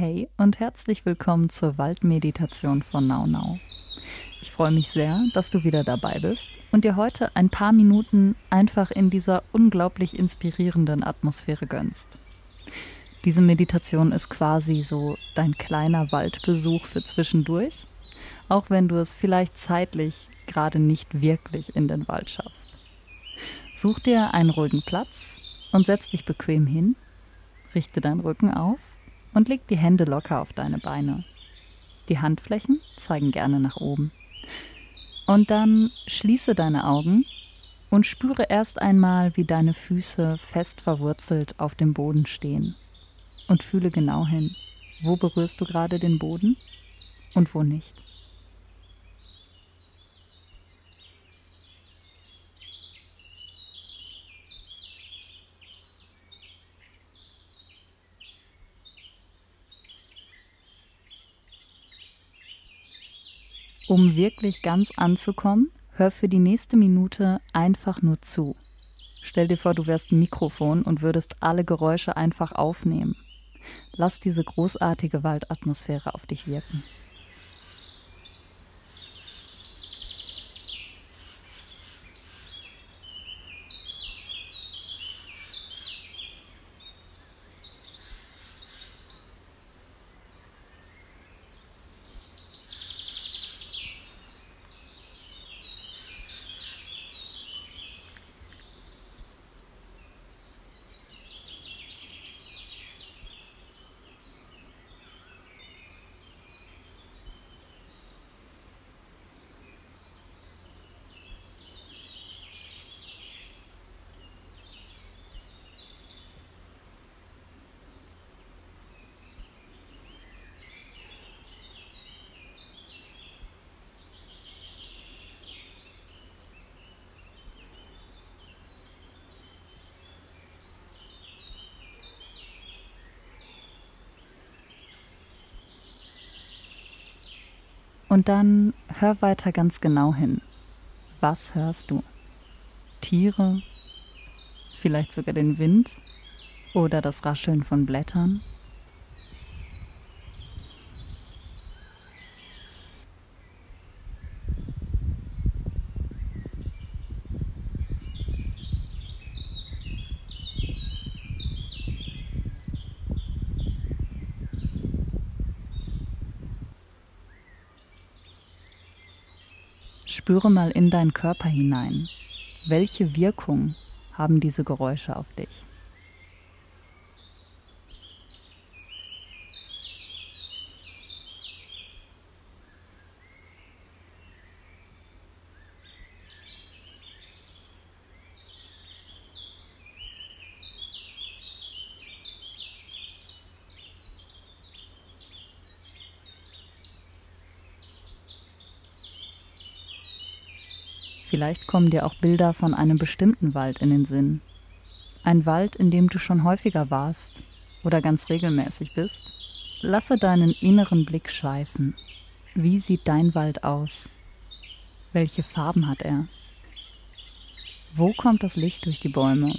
Hey und herzlich willkommen zur Waldmeditation von Now. Ich freue mich sehr, dass du wieder dabei bist und dir heute ein paar Minuten einfach in dieser unglaublich inspirierenden Atmosphäre gönnst. Diese Meditation ist quasi so dein kleiner Waldbesuch für zwischendurch, auch wenn du es vielleicht zeitlich gerade nicht wirklich in den Wald schaffst. Such dir einen ruhigen Platz und setz dich bequem hin, richte deinen Rücken auf und leg die Hände locker auf deine Beine. Die Handflächen zeigen gerne nach oben. Und dann schließe deine Augen und spüre erst einmal, wie deine Füße fest verwurzelt auf dem Boden stehen. Und fühle genau hin, wo berührst du gerade den Boden und wo nicht. Um wirklich ganz anzukommen, hör für die nächste Minute einfach nur zu. Stell dir vor, du wärst ein Mikrofon und würdest alle Geräusche einfach aufnehmen. Lass diese großartige Waldatmosphäre auf dich wirken. Und dann hör weiter ganz genau hin. Was hörst du? Tiere? Vielleicht sogar den Wind? Oder das Rascheln von Blättern? Spüre mal in deinen Körper hinein. Welche Wirkung haben diese Geräusche auf dich? Vielleicht kommen dir auch Bilder von einem bestimmten Wald in den Sinn. Ein Wald, in dem du schon häufiger warst oder ganz regelmäßig bist. Lasse deinen inneren Blick schweifen. Wie sieht dein Wald aus? Welche Farben hat er? Wo kommt das Licht durch die Bäume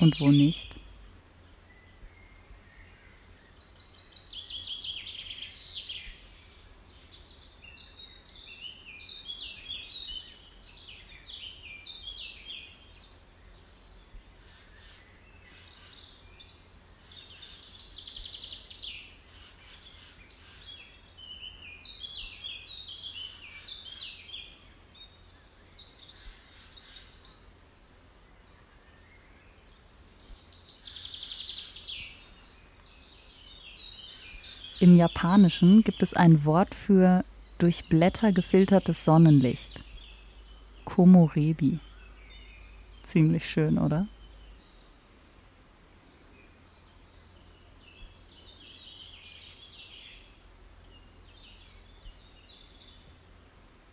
und wo nicht? Im Japanischen gibt es ein Wort für durch Blätter gefiltertes Sonnenlicht. Komorebi. Ziemlich schön, oder?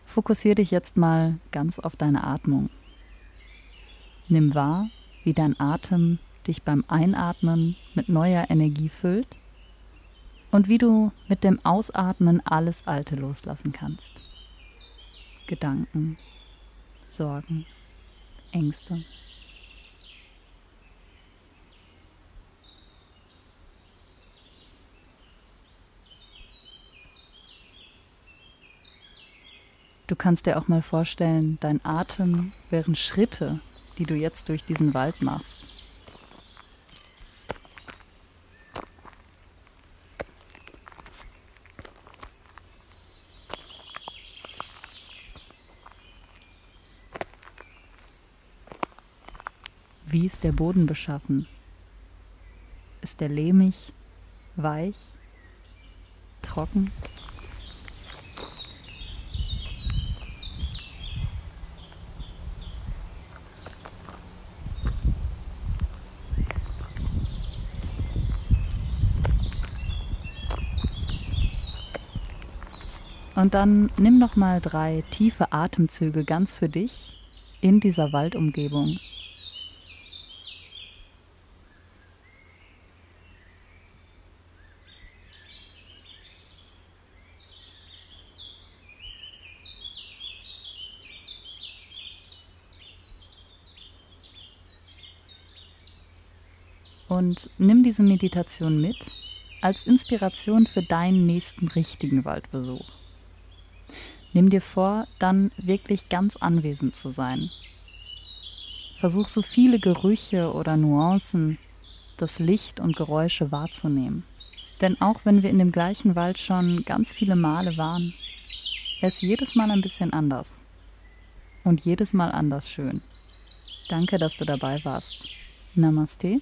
Fokussiere dich jetzt mal ganz auf deine Atmung. Nimm wahr, wie dein Atem dich beim Einatmen mit neuer Energie füllt und wie du mit dem Ausatmen alles Alte loslassen kannst. Gedanken, Sorgen, Ängste. Du kannst dir auch mal vorstellen, dein Atem wären Schritte, die du jetzt durch diesen Wald machst. Wie ist der Boden beschaffen? Ist der lehmig, weich, trocken? Und dann nimm noch mal drei tiefe Atemzüge ganz für dich in dieser Waldumgebung. Und nimm diese Meditation mit als Inspiration für deinen nächsten richtigen Waldbesuch. Nimm dir vor, dann wirklich ganz anwesend zu sein. Versuch so viele Gerüche oder Nuancen, das Licht und Geräusche wahrzunehmen. Denn auch wenn wir in dem gleichen Wald schon ganz viele Male waren, er ist jedes Mal ein bisschen anders. Und jedes Mal anders schön. Danke, dass du dabei warst. Namaste